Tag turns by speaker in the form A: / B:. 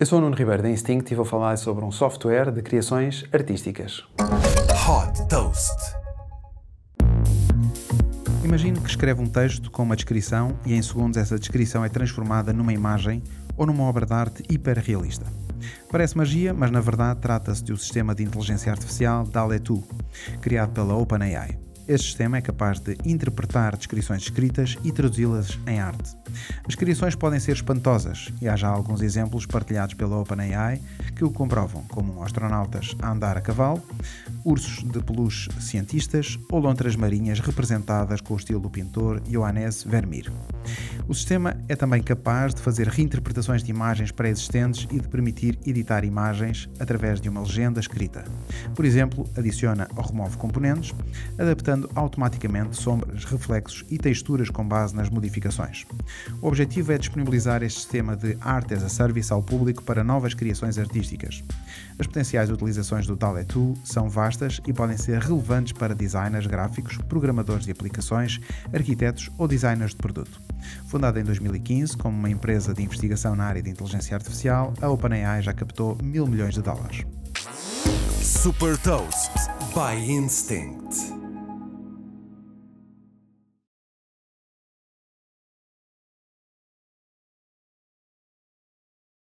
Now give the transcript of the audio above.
A: Eu sou o Nuno Ribeiro da Instinct e vou falar sobre um software de criações artísticas.
B: Hot Toast.
C: Imagine que escreve um texto com uma descrição e em segundos essa descrição é transformada numa imagem ou numa obra de arte hiperrealista. Parece magia, mas na verdade trata-se de um sistema de inteligência artificial DALL-E 2, criado pela OpenAI. Este sistema é capaz de interpretar descrições escritas e traduzi-las em arte. As criações podem ser espantosas e há já alguns exemplos partilhados pela OpenAI que o comprovam, como astronautas a andar a cavalo, ursos de peluche cientistas ou lontras marinhas representadas com o estilo do pintor Johannes Vermeer. O sistema é também capaz de fazer reinterpretações de imagens pré-existentes e de permitir editar imagens através de uma legenda escrita. Por exemplo, adiciona ou remove componentes, adaptando automaticamente sombras, reflexos e texturas com base nas modificações. O objetivo é disponibilizar este sistema de Art as a Service ao público para novas criações artísticas. As potenciais utilizações do DALL-E 2 são vastas e podem ser relevantes para designers gráficos, programadores de aplicações, arquitetos ou designers de produto. Fundada em 2015 como uma empresa de investigação na área de inteligência artificial, a OpenAI já captou mil milhões de dólares.
B: Super Toast by Instinct.